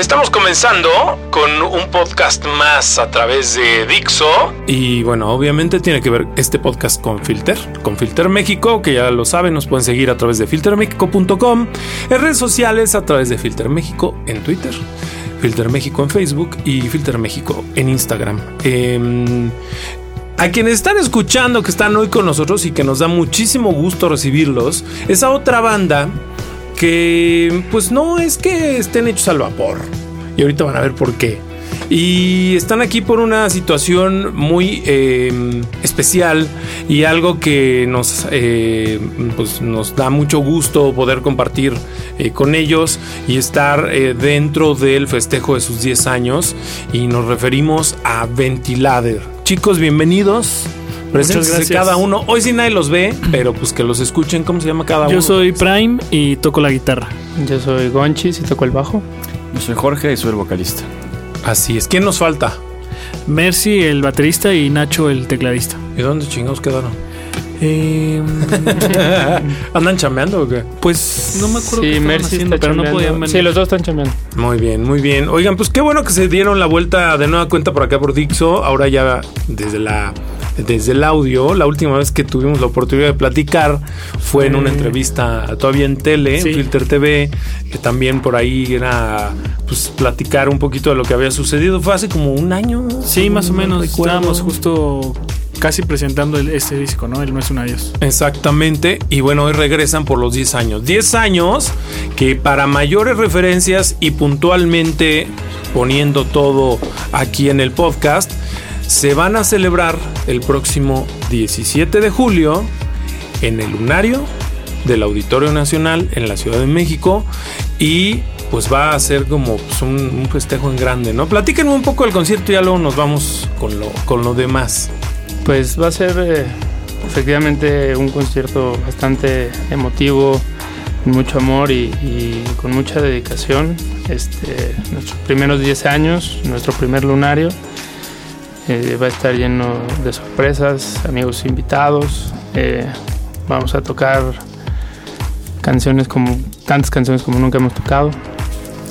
Estamos comenzando con un podcast más a través de Dixo. Y bueno, obviamente tiene que ver este podcast con Filter, con Filter México, que ya lo saben, nos pueden seguir a través de filtermexico.com, en redes sociales a través de Filter México en Twitter. Filter México en Facebook y Filter México en Instagram. Eh, a quienes están escuchando, que están hoy con nosotros y que nos da muchísimo gusto recibirlos, esa otra banda que pues no es que estén hechos al vapor. Y ahorita van a ver por qué. Y están aquí por una situación muy eh, especial y algo que nos, eh, pues nos da mucho gusto poder compartir eh, con ellos y estar eh, dentro del festejo de sus 10 años. Y nos referimos a Ventilader. Chicos, bienvenidos. Gracias. cada uno. Hoy sí nadie los ve, pero pues que los escuchen. ¿Cómo se llama cada uno? Yo soy Prime y toco la guitarra. Yo soy Gonchis y toco el bajo. Yo soy Jorge y soy el vocalista. Así es. ¿Quién nos falta? Mercy, el baterista, y Nacho, el tecladista. ¿Y dónde chingados quedaron? Eh, ¿Andan chameando o qué? pues no me acuerdo qué Sí, estaban Mercy haciendo, está pero no chambeando. podían venir. Sí, los dos están chambeando. Muy bien, muy bien. Oigan, pues qué bueno que se dieron la vuelta de nueva cuenta por acá por Dixo. Ahora ya desde la desde el audio, la última vez que tuvimos la oportunidad de platicar fue en una Eh, entrevista todavía en tele, en. Filter TV, que también por ahí era pues platicar un poquito de lo que había sucedido. Fue hace como un año. Sí, más o no menos. recuerdo. Estábamos justo casi presentando el- este disco, ¿no? El No es un adiós. Exactamente, y bueno, hoy regresan por los 10 años. 10 años que para mayores referencias y puntualmente poniendo todo aquí en el podcast, se van a celebrar el próximo 17 de julio en el lunario del Auditorio Nacional en la Ciudad de México y pues va a ser como pues, un, festejo en grande, ¿no? Platíquenme un poco del concierto y ya luego nos vamos con lo, con lo demás. Pues va a ser eh, efectivamente un concierto bastante emotivo, mucho amor y, y con mucha dedicación. Este, nuestros primeros 10 años, nuestro primer lunario, eh, va a estar lleno de sorpresas, amigos invitados. eh, vamos a tocar canciones como tantas canciones como nunca hemos tocado.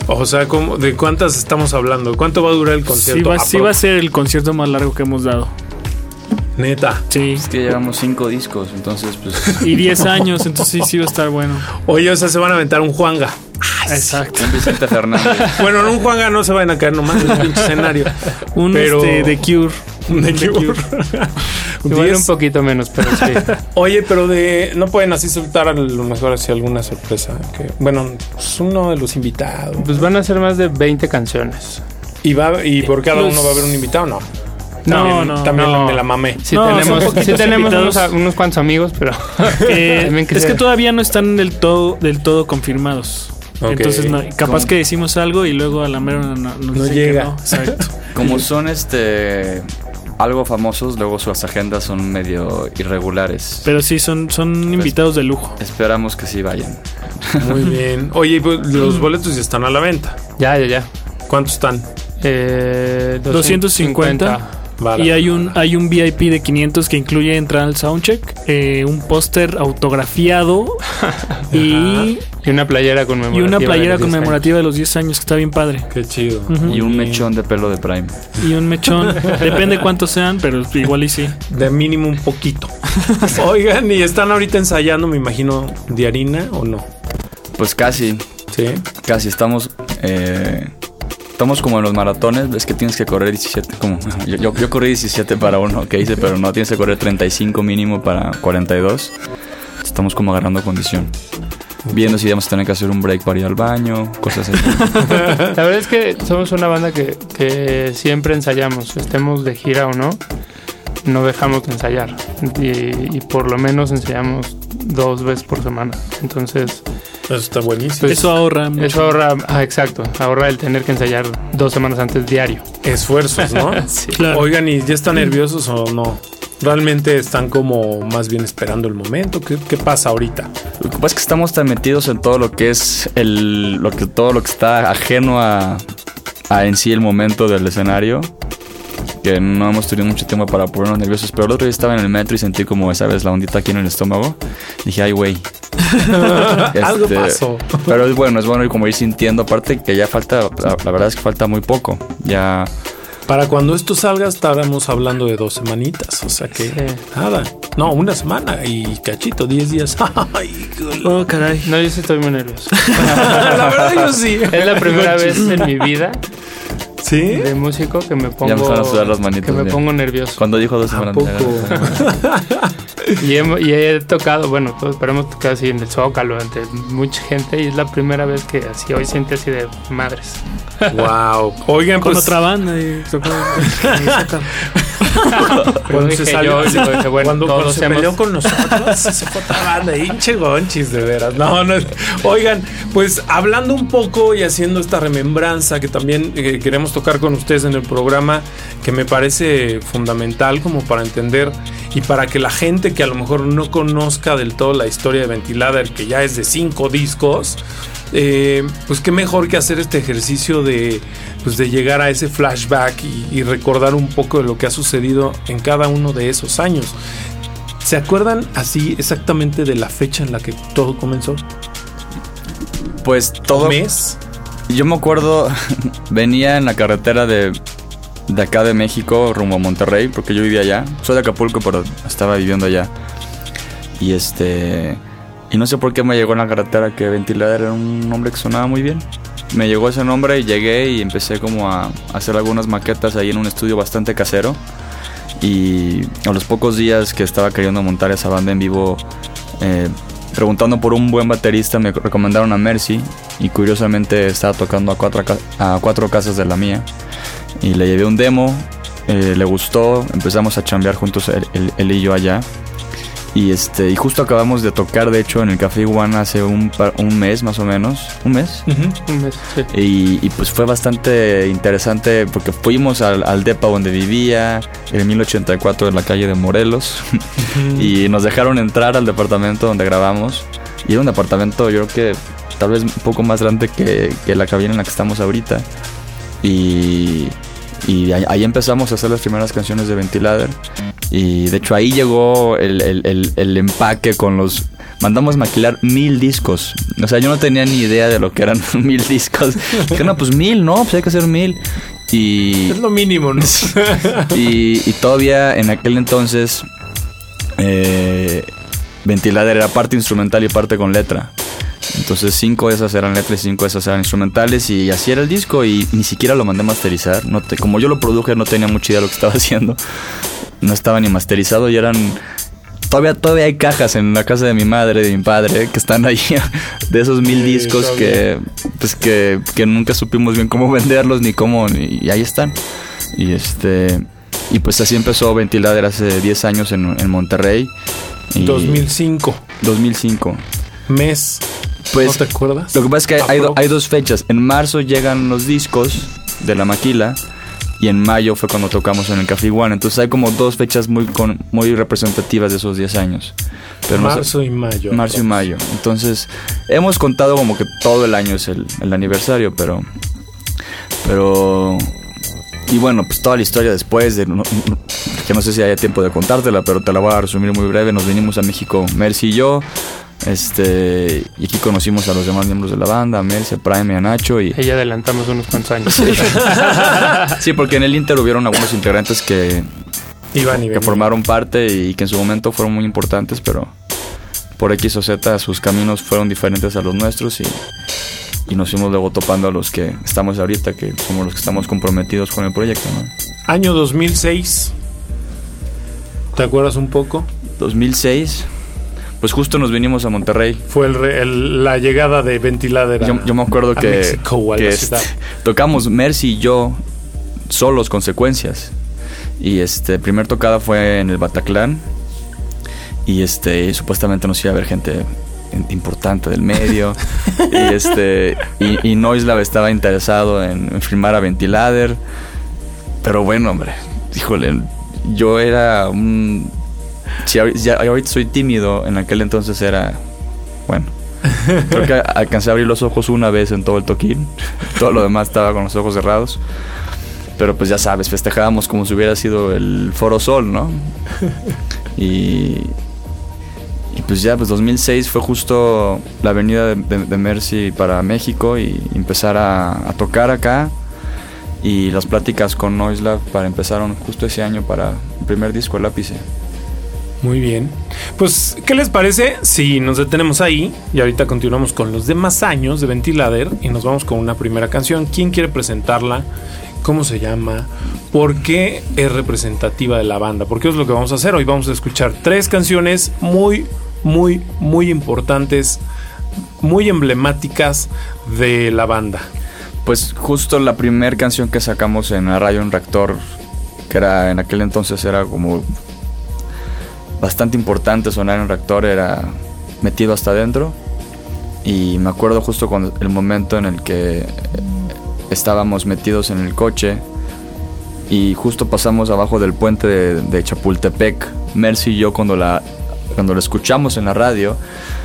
O sea, ¿cómo- ¿de cuántas estamos hablando? ¿Cuánto va a durar el Sí concierto? va, sí va a ser el concierto más largo que hemos dado. Neta. Sí. Es que llevamos cinco discos, entonces pues Y 10 años, entonces sí, sí va a estar bueno. Oye, o sea, se van a aventar un Juanga. Exacto. un Vicente Fernández. Bueno, en un Juanga no se van a caer nomás en el pinche escenario. Un Pero- este, de Cure. De Cure. Igual Diez. un poquito menos, pero sí. Oye, pero de no pueden así soltar a lo mejor así alguna sorpresa. Que, bueno, es uno de los invitados. Pues van a ser más de 20 canciones. Y va y por cada Los- uno va a haber un invitado, no. No, También- no, También no. me la mamé. Sí No, tenemos, sí tenemos unos, cuantos amigos, pero Eh, que es que todavía no están del todo, del todo confirmados. Ok. Entonces, no- capaz ¿Cómo? que decimos algo y luego a la mera no, no- llega. no. Exacto. Como son este algo famosos, luego sus agendas son medio irregulares. Pero sí, son, son invitados de lujo. Esperamos que sí vayan. Muy bien. Oye, pues, los boletos ya están a la venta. ya, ya, ya. ¿Cuántos están? Eh, 250. Vale. Y hay un, hay un VIP de 500 que incluye entrar al soundcheck, eh, un póster autografiado y, Y una playera conmemorativa. y una playera los 10 conmemorativa de los 10 años que está bien padre. Qué chido. Y un mechón de pelo de Prime. Y un mechón. Depende cuántos sean, pero igual y sí. De mínimo un poquito. Oigan, y están ahorita ensayando, me imagino, de harina o no. Pues casi, Sí. casi estamos eh, estamos como en los maratones, ves que tienes que correr 17, como yo, yo, yo corrí 17 para uno que hice, pero no tienes que correr 35 mínimo para 42. Estamos como agarrando condición. Viendo si vamos a tener que hacer un break para ir al baño, cosas así. La verdad es que somos una banda que, que siempre ensayamos, estemos de gira o no, no dejamos de ensayar. Y, y por lo menos ensayamos dos veces por semana. Entonces, Eso está buenísimo. Pues, Eso ahorra mucho. eso ahorra, ah, exacto, ahorra el tener que ensayar dos semanas antes diario. Esfuerzos, ¿no? Claro. Oigan, ¿y ya están nerviosos o no? ¿Realmente están como más bien esperando el momento? ¿Qué, qué pasa ahorita? Lo que pasa es que estamos tan metidos en todo lo que es el, lo que, todo lo que está ajeno a, a en sí el momento del escenario que no hemos tenido mucho tiempo para ponernos nerviosos. Pero el otro día estaba en el metro y sentí como, ¿sabes? La ondita aquí en el estómago. Dije, ay, güey. Algo Este, pasó. Pero es bueno, es bueno ir como ir sintiendo. Aparte que ya falta, la, la verdad es que falta muy poco. Ya, Para cuando esto salga estaremos hablando de dos semanitas. O sea que Sí. nada. No, una semana y cachito, 10 días. Ay, Oh, caray. No, yo sí estoy muy nervioso. la verdad yo sí. Es la primera vez en mi vida ¿Sí? de músico que me pongo Ya me a sudar las manitas, que me bien. pongo nervioso. cuando dijo dos ¿A semanas. Y he, y he tocado, bueno, todos, pero hemos tocado así en el Zócalo ante mucha gente y es la primera vez que así hoy siente así de madres. Wow. Oigan, Con pues otra banda. Y tocó- cuando dije se salió, yo, digo, dije, bueno, cuando, se hemos- peleó con nosotros, se fue otra banda, hinche gonchis, de veras. No, no. Oigan, pues hablando un poco y haciendo esta remembranza que también eh, queremos tocar con ustedes en el programa, que me parece fundamental como para entender y para que la gente que a lo mejor no conozca del todo la historia de Ventilader, que ya es de cinco discos, eh, pues qué mejor que hacer este ejercicio de, pues de llegar a ese flashback y, y recordar un poco de lo que ha sucedido en cada uno de esos años. ¿Se acuerdan así exactamente de la fecha en la que todo comenzó? Pues todo. ¿Mes? Yo me acuerdo, venía en la carretera de, de acá de México rumbo a Monterrey, porque yo vivía allá. Soy de Acapulco, pero estaba viviendo allá. Y este. Y no sé por qué me llegó en la carretera que Ventilador era un nombre que sonaba muy bien. Me llegó ese nombre y llegué y empecé como a hacer algunas maquetas ahí en un estudio bastante casero. Y a los pocos días que estaba queriendo montar esa banda en vivo, eh, preguntando por un buen baterista, me recomendaron a Mercy. Y curiosamente estaba tocando a cuatro, a cuatro casas de la mía. Y le llevé un demo, eh, le gustó, empezamos a chambear juntos él, él- él y yo allá. Y este y justo acabamos de tocar, de hecho, en el Café Iguana hace un, par- un mes más o menos. ¿Un mes? Un mes, sí. Y, y, pues fue bastante interesante porque fuimos al, al depa donde vivía, en 1084 en la calle de Morelos, y nos dejaron entrar al departamento donde grabamos. Y era un departamento, yo creo que tal vez un poco más grande que, que la cabina en la que estamos ahorita. Y, y ahí, empezamos a hacer las primeras canciones de Ventilader. Y de hecho ahí llegó el, el- el- el empaque con los... Mandamos maquilar mil discos. O sea, yo no tenía ni idea de lo que eran mil discos. Dije, no, pues mil, no, pues hay que hacer mil. Y, Es lo mínimo, ¿no? y, y todavía en aquel entonces eh, Ventilader era parte instrumental y parte con letra. Entonces cinco de esas eran letras y cinco de esas eran instrumentales y así era el disco y ni siquiera lo mandé a masterizar. No te- como yo lo produje no tenía mucha idea de lo que estaba haciendo. No estaba ni masterizado y eran... Todavía, todavía hay cajas en la casa de mi madre, de mi padre, que están ahí de esos mil Sí, discos que, pues que, que nunca supimos bien cómo venderlos ni cómo, y ahí están. Y este y pues así empezó Ventilader hace 10 años en, en Monterrey. Y 2005, 2005. mes. Pues ¿No te acuerdas? lo que pasa es que hay, do- hay dos fechas. En marzo llegan los discos de la maquila y en mayo fue cuando tocamos en el Café Iguana. Entonces hay como dos fechas muy con, muy representativas de esos 10 años. Pero no sé- Marzo y mayo. Marzo y mayo. Entonces, hemos contado como que todo el año es el, el aniversario, pero. Pero. Y bueno, pues toda la historia después de. no- que no sé si haya tiempo de contártela, pero te la voy a resumir muy breve. Nos vinimos a México, Mercy y yo. Este. Y aquí conocimos a los demás miembros de la banda, a Mercy, a Prime y a Nacho. Y, Ella adelantamos unos cuantos años. sí, porque en el Inter hubieron algunos integrantes que, Iban y que formaron parte y que en su momento fueron muy importantes, pero por X o Z sus caminos fueron diferentes a los nuestros y, y nos fuimos luego topando a los que estamos ahorita, que somos los que estamos comprometidos con el proyecto. ¿no? Año 2006. ¿Te acuerdas un poco? 2006, pues justo nos vinimos a Monterrey. Fue el re- el- la llegada de Ventiladera. Yo, yo me acuerdo que, México o a que este, tocamos Mercy y yo solos consecuencias. Y este, primer tocada fue en el Bataclan. Y este, supuestamente nos iba a ver gente importante del medio. y este, y, y Noislav estaba interesado en, en filmar a Ventilader. Pero bueno, hombre, híjole, yo era un si ahorita soy tímido, en aquel entonces era, bueno, creo que alcancé a abrir los ojos una vez en todo el toquín, todo lo demás estaba con los ojos cerrados. Pero pues ya sabes, festejábamos como si hubiera sido el Foro Sol, ¿no? Y, y pues ya, pues 2006 fue justo la venida de, Mercy para México y empezar a, tocar acá. Y las pláticas con Noiselab para empezaron justo ese año para el primer disco, El Ápice. Muy bien. Pues, ¿qué les parece si nos detenemos ahí y ahorita continuamos con los demás años de Ventilader y nos vamos con una primera canción? ¿Quién quiere presentarla? ¿Cómo se llama? ¿Por qué es representativa de la banda? Porque es lo que vamos a hacer. Hoy vamos a escuchar tres canciones muy, muy, muy importantes, muy emblemáticas de la banda. Pues justo la primera canción que sacamos en radio en Reactor, que era en aquel entonces era como bastante importante sonar en reactor era metido hasta adentro. Y me acuerdo justo con el momento en el que estábamos metidos en el coche y justo pasamos abajo del puente de, Chapultepec, Mercy y yo cuando la, cuando la escuchamos en la radio,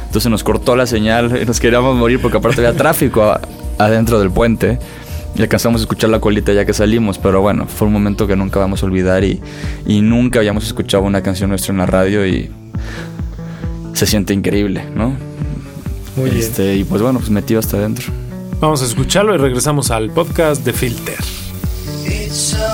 entonces nos cortó la señal y nos queríamos morir porque aparte había tráfico adentro del puente y alcanzamos a escuchar la colita ya que salimos, pero bueno, fue un momento que nunca vamos a olvidar y, y nunca habíamos escuchado una canción nuestra en la radio y se siente increíble, ¿no? Muy este, bien. Y pues bueno, pues metido hasta adentro. Vamos a escucharlo y regresamos al podcast de Filter. Filter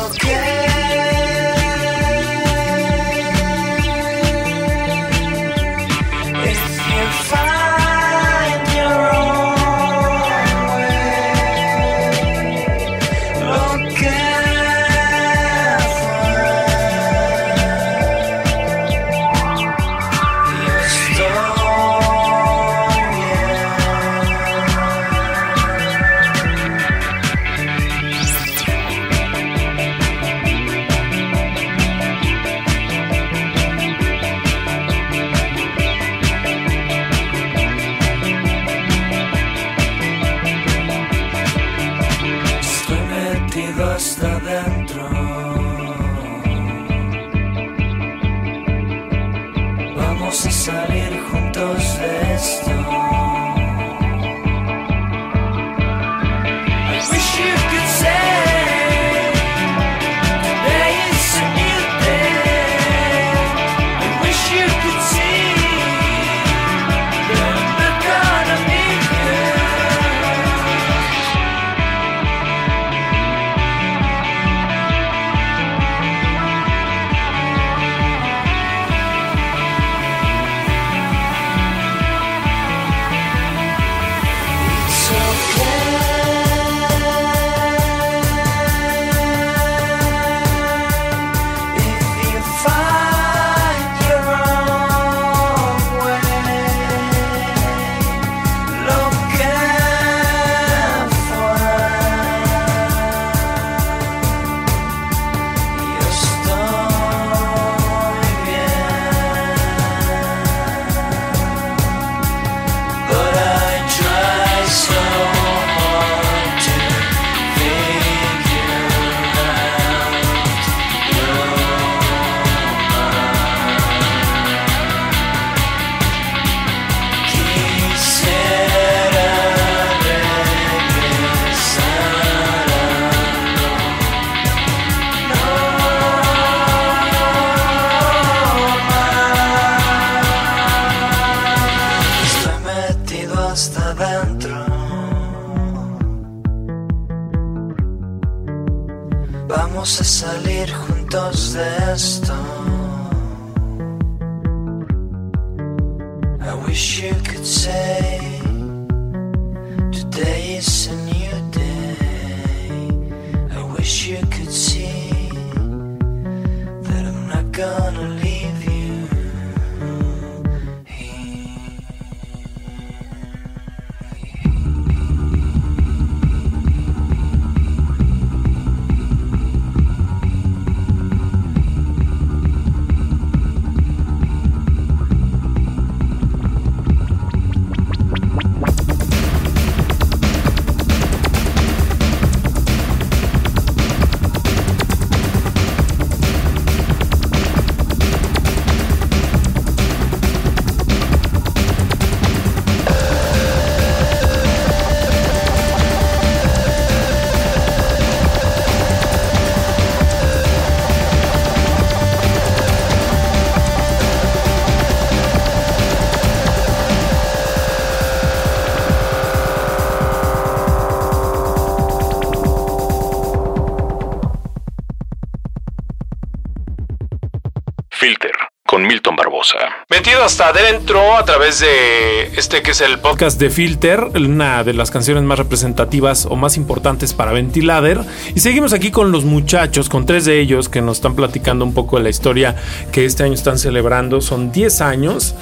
Metido hasta adentro a través de este que es el podcast de Filter, una de las canciones más representativas o más importantes para Ventilader. Y seguimos aquí con los muchachos, con tres de ellos que nos están platicando un poco de la historia que este año están celebrando. Son 10 años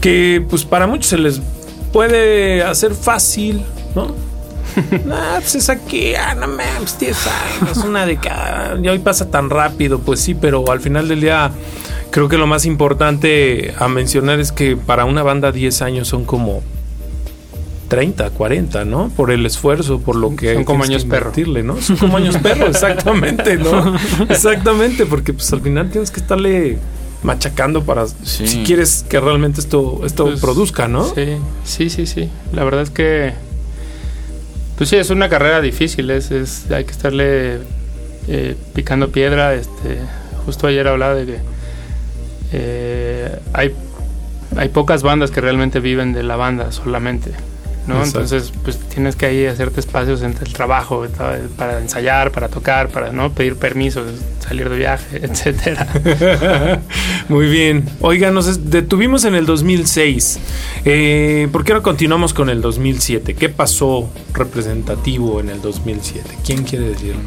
que pues para muchos se les puede hacer fácil, ¿no? Nah, pues es aquí, ah, no mames, 10 años, una década. Y hoy pasa tan rápido, pues sí, pero al final del día creo que lo más importante a mencionar es que para una banda 10 años son como 30, 40, ¿no? Por el esfuerzo, por lo que Son como años perro. ¿no? Son como años perro, exactamente, ¿no? Exactamente, porque pues al final tienes que estarle machacando para Sí. si quieres que realmente esto esto Pues, produzca, ¿no? Sí, sí, sí, sí. La verdad es que, pues sí, es una carrera difícil. Es, es hay que estarle eh, picando piedra. Este, justo ayer hablaba de que eh, hay, hay pocas bandas que realmente viven de la banda solamente. ¿No? Exacto. Entonces, pues tienes que ahí hacerte espacios entre el trabajo ¿sabes? para ensayar, para tocar, para no pedir permisos, salir de viaje, etcétera. Muy bien. Oiga, nos detuvimos en el 2006. Eh, ¿Por qué no continuamos con el 2007? ¿Qué pasó representativo en el 2007? ¿Quién quiere decirlo?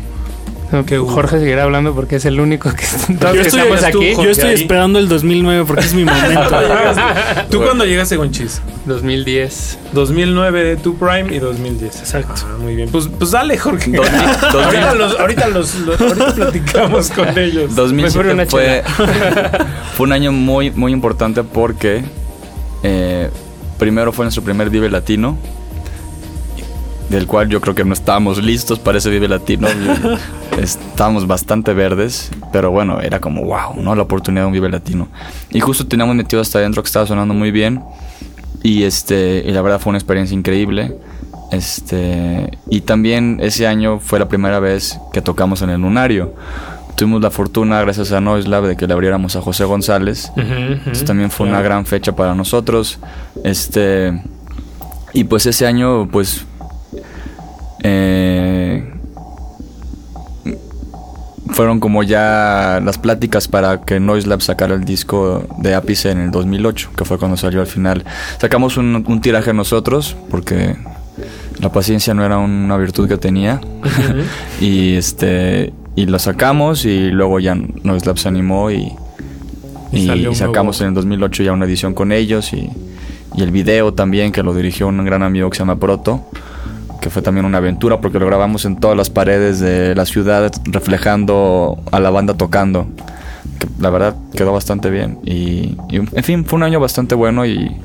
Hubo. Jorge seguirá hablando porque es el único que todos Yo estoy, estamos tú, aquí. yo estoy ahí. esperando el 2009 porque es mi momento. ¿Tú cuándo llegaste con Chis? 2010. 2009 tu Prime y 2010. Exacto. Ah, muy bien. Pues, pues dale, Jorge. 2000, ahorita, los, ahorita, los, los- ahorita platicamos con ellos. 2007 una fue, fue un año muy, muy importante porque eh, primero fue nuestro primer Vive Latino, del cual yo creo que no estábamos listos para ese Vive Latino. estábamos bastante verdes, pero bueno, era como wow, ¿no? La oportunidad de un Vive Latino. Y justo teníamos metido hasta adentro que estaba sonando muy bien. Y este, y la verdad fue una experiencia increíble. Este, y también ese año fue la primera vez que tocamos en el Lunario. Tuvimos la fortuna, gracias a Noise Lab, de que le abriéramos a José González. Entonces también fue una gran fecha para nosotros. Este, y pues ese año, pues, eh, fueron como ya las pláticas para que Noise Lab sacara el disco de Ápice en el 2008, que fue cuando salió al final. Sacamos un, un tiraje nosotros, porque la paciencia no era una virtud que tenía. y este y lo sacamos y luego ya Noise Lab se animó y, Y y, salió un y sacamos nuevo- en el 2008 ya una edición con ellos y, y el video también que lo dirigió un gran amigo que se llama Proto que fue también una aventura porque lo grabamos en todas las paredes de la ciudad reflejando a la banda tocando que la verdad quedó bastante bien. Y, y, en fin fue un año bastante bueno y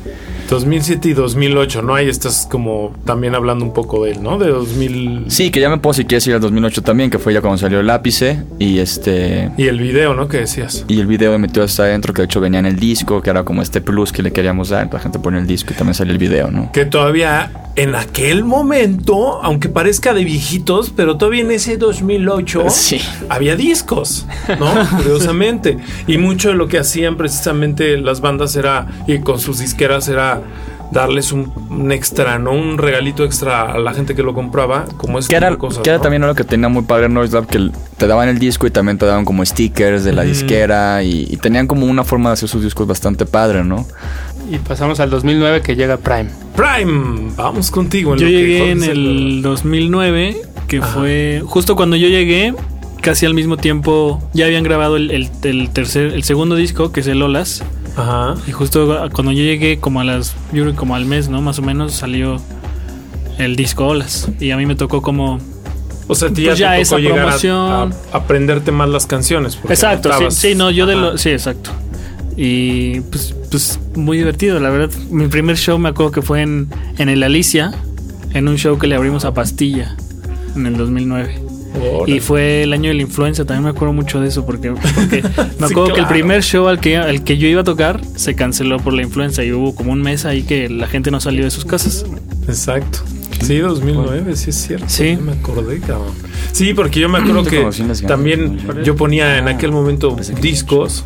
2007 y 2008, ¿no? Ahí estás como también hablando un poco de él, ¿no? De 2000... sí que ya me puedo si quieres ir al 2008 también que fue ya cuando salió el ápice y este Y el video, ¿no? Que decías. Y el video de metió hasta adentro, que de hecho venía en el disco, que era como este plus que le queríamos dar. La gente pone el disco y también sale el video, ¿no? Que todavía en aquel momento, aunque parezca de viejitos, pero todavía en ese 2008 Sí. había discos, ¿no? Curiosamente. Y mucho de lo que hacían precisamente las bandas era, y con sus disqueras era darles un, un extra, ¿no? Un regalito extra a la gente que lo compraba, como es Que era, que era también algo que tenía muy padre Noise Lab, que te daban el disco y también te daban como stickers de la disquera y, y tenían como una forma de hacer sus discos bastante padre, ¿no? Y pasamos al 2009 que llega Prime. Prime, vamos contigo. Yo lo que llegué en el 2009, que Ajá. fue justo cuando yo llegué, casi al mismo tiempo ya habían grabado el, el- el tercer, el segundo disco, que es el Olas. Ajá. Y justo cuando yo llegué, como a las, yo creo que como al mes, ¿no? Más o menos salió el disco Olas. Y a mí me tocó como... O sea, Pues ya, ya te esa llegar a- promoción. a, aprenderte más las canciones. Exacto, sí, sí, no, yo de lo... Sí, exacto. Y pues, pues muy divertido, la verdad. Mi primer show me acuerdo que fue en, en el Alicia, en un show que le abrimos a Pastilla en el 2009. Y fue el año de la influenza, también me acuerdo mucho de eso, porque, porque me Sí, acuerdo que el primer show al que, al que yo iba a tocar se canceló por la influenza y hubo como un mes ahí que la gente no salió de sus casas. Exacto. Sí, 2009, sí es cierto. Sí. No me acordé, cabrón. Sí, porque yo me acuerdo que también yo ponía en aquel momento discos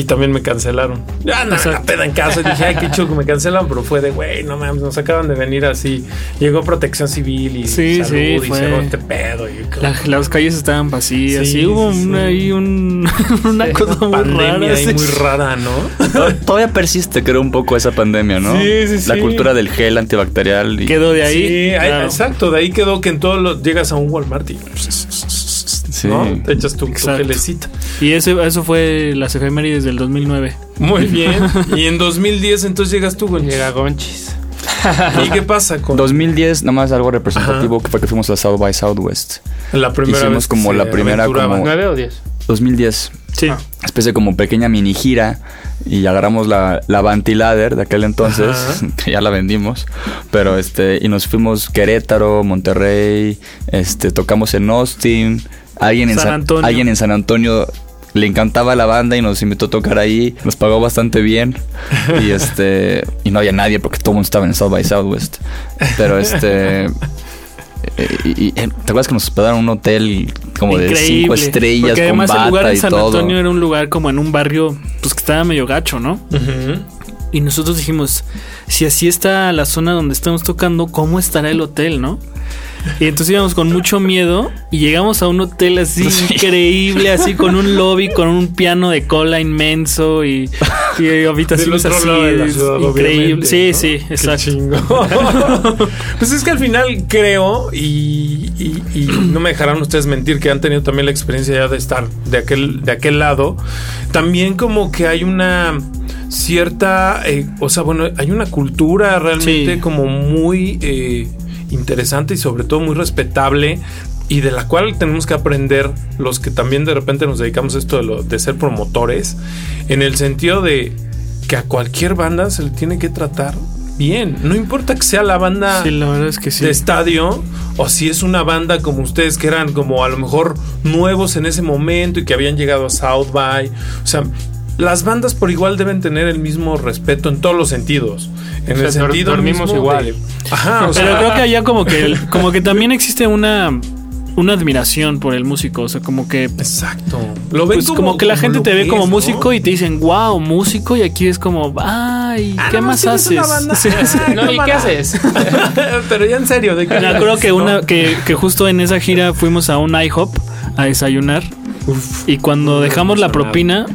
y también me cancelaron. Ya no, la peda en casa. Dije, ay, qué que me cancelan, pero fue de, güey, no mames, nos acaban de venir así. Llegó protección civil y Sí, salud sí, y fue- cerró este pedo. Y, La- las calles estaban vacías. Sí, Sí, hubo sí, una, sí. ahí un, una cosa muy pandemia rara. muy rara, ¿no? To- Todavía persiste, creo, un poco esa pandemia, ¿no? Sí, sí, La sí. cultura del gel antibacterial. Y... Quedó de ahí. sí, ahí- claro. exacto. De ahí quedó que en todos los llegas a un Walmart y Sí. ¿no? te echas tu, tu gelecita. Y eso, eso fue las efemérides del 2009. Muy bien. y en 2010 entonces llegas tú, güey. Llega Gonchis. ¿Y qué pasa con 2010, nada más algo representativo, que fue que fuimos a South by Southwest. la primera hicimos vez que como se la primera como- ¿Nueve o diez? 2010. Sí. Ah. especie como pequeña mini gira y agarramos la, la Vantilader de aquel entonces, Ajá. que ya la vendimos, pero este, y nos fuimos Querétaro, Monterrey, este, tocamos en Austin, alguien en San San, Antonio. alguien en San Antonio le encantaba la banda y nos invitó a tocar ahí, nos pagó bastante bien y este, y no había nadie porque todo el mundo estaba en South by Southwest, pero este... y- y- ¿Te acuerdas que nos hospedaron en un hotel como de cinco estrellas Porque con además el bata lugar en San todo? Antonio era un lugar como en un barrio pues que estaba medio gacho, ¿no? Y nosotros dijimos, si así está la zona donde estamos tocando, ¿cómo estará el hotel, no? Y entonces íbamos con mucho miedo y llegamos a un hotel así increíble, así con un lobby, con un piano de cola inmenso y, y habitaciones así ciudad, increíble. Sí, ¿no? sí, exacto. pues es que al final creo, y, y- y no me dejarán ustedes mentir, que han tenido también la experiencia ya de estar de aquel, de aquel lado. También como que hay una cierta, eh, o sea, bueno, hay una cultura realmente Sí. como muy eh, interesante y sobre todo muy respetable. Y de la cual tenemos que aprender los que también de repente nos dedicamos a esto de, lo- de ser promotores, en el sentido de que a cualquier banda se le tiene que tratar bien. No importa que sea la banda Sí, la verdad es que sí. de estadio o si es una banda como ustedes que eran como a lo mejor nuevos en ese momento y que habían llegado a South by. O sea, las bandas por igual deben tener el mismo respeto en todos los sentidos. En O sea, el sentido dormimos mismo igual. de- Ajá, o Pero sea, creo que allá como que como que también existe una una admiración por el músico, o sea, como que Exacto. Lo ven pues como, que la gente te ve como es, ¿no? músico y te dicen, "Wow, músico" y aquí es como, "Ay, Ah, ¿qué más haces?" una banda. Sí, sí. No, ¿y qué haces? Pero ya en serio, ¿de qué Me acuerdo que una que, que justo en esa gira fuimos a un IHOP a desayunar y cuando dejamos la propina,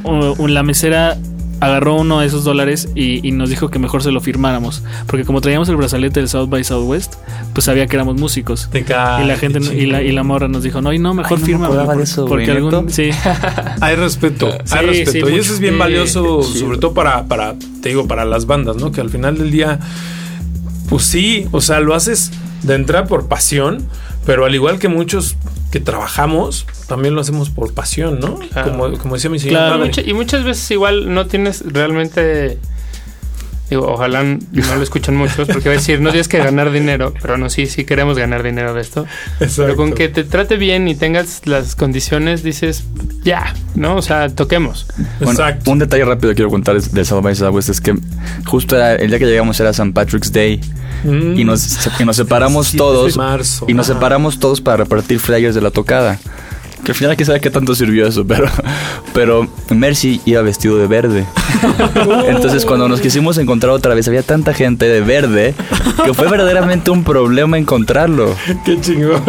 la mesera agarró uno de esos dólares y, y nos dijo que mejor se lo firmáramos, porque como traíamos el brazalete del South by Southwest, pues sabía que éramos músicos. Y la gente y la, y chingón. la morra nos dijo, no, y no, mejor Ay, no me firma. eso, porque algún, sí. Hay respeto, Sí, hay respeto. sí, y mucho. eso es bien valioso, sobre todo para, para, te digo, para las bandas, ¿no? Que al final del día, pues sí, o sea, lo haces de entrada por pasión, pero al igual que muchos que trabajamos, también lo hacemos por pasión, ¿no? Claro. Como, como decía mi señor Claro. padre. Mucha- y muchas veces igual no tienes realmente. Digo, ojalá no lo escuchen muchos, porque va a decir, no tienes que ganar dinero, pero no, sí, sí queremos ganar dinero de esto. Pero con que te trate bien y tengas las condiciones, dices, ya, ¿no? O sea, toquemos. Bueno, Exacto. un detalle rápido que quiero contar de South by Southwest es que justo era- el día que llegamos era St. Patrick's Day Mm. y nos, y nos separamos 7 todos marzo. y nos separamos todos para repartir flyers de la tocada. Que al final hay que saber qué tanto sirvió eso, pero, pero Mercy iba vestido de verde. Entonces cuando nos quisimos encontrar otra vez había tanta gente de verde que fue verdaderamente un problema encontrarlo. Qué chingón.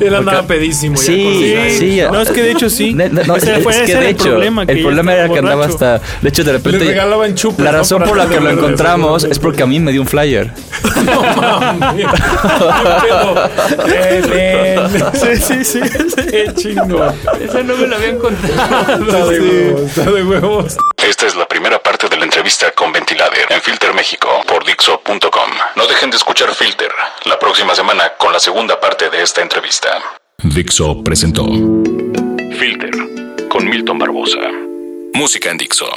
Él andaba pedísimo. ya Sí, sí. No, es que de hecho sí. No, Ese es, fue- es ese que de el hecho, problema, que el problema era que andaba hasta. De hecho, de repente. Le regalaban chupes, La razón por la que lo encontramos es porque a mí me dio un flyer. No mames. ¿Qué pedo? Ven. Sí, sí, sí. Chingón. Eso no me lo habían contado. Está de huevos, está de huevos. Esta es la primera parte de la entrevista con Ventilader en Filter México por Dixo.com. No dejen de escuchar Filter la próxima semana con la segunda parte de esta entrevista. Dixo presentó Filter con Milton Barbosa. Música en Dixo.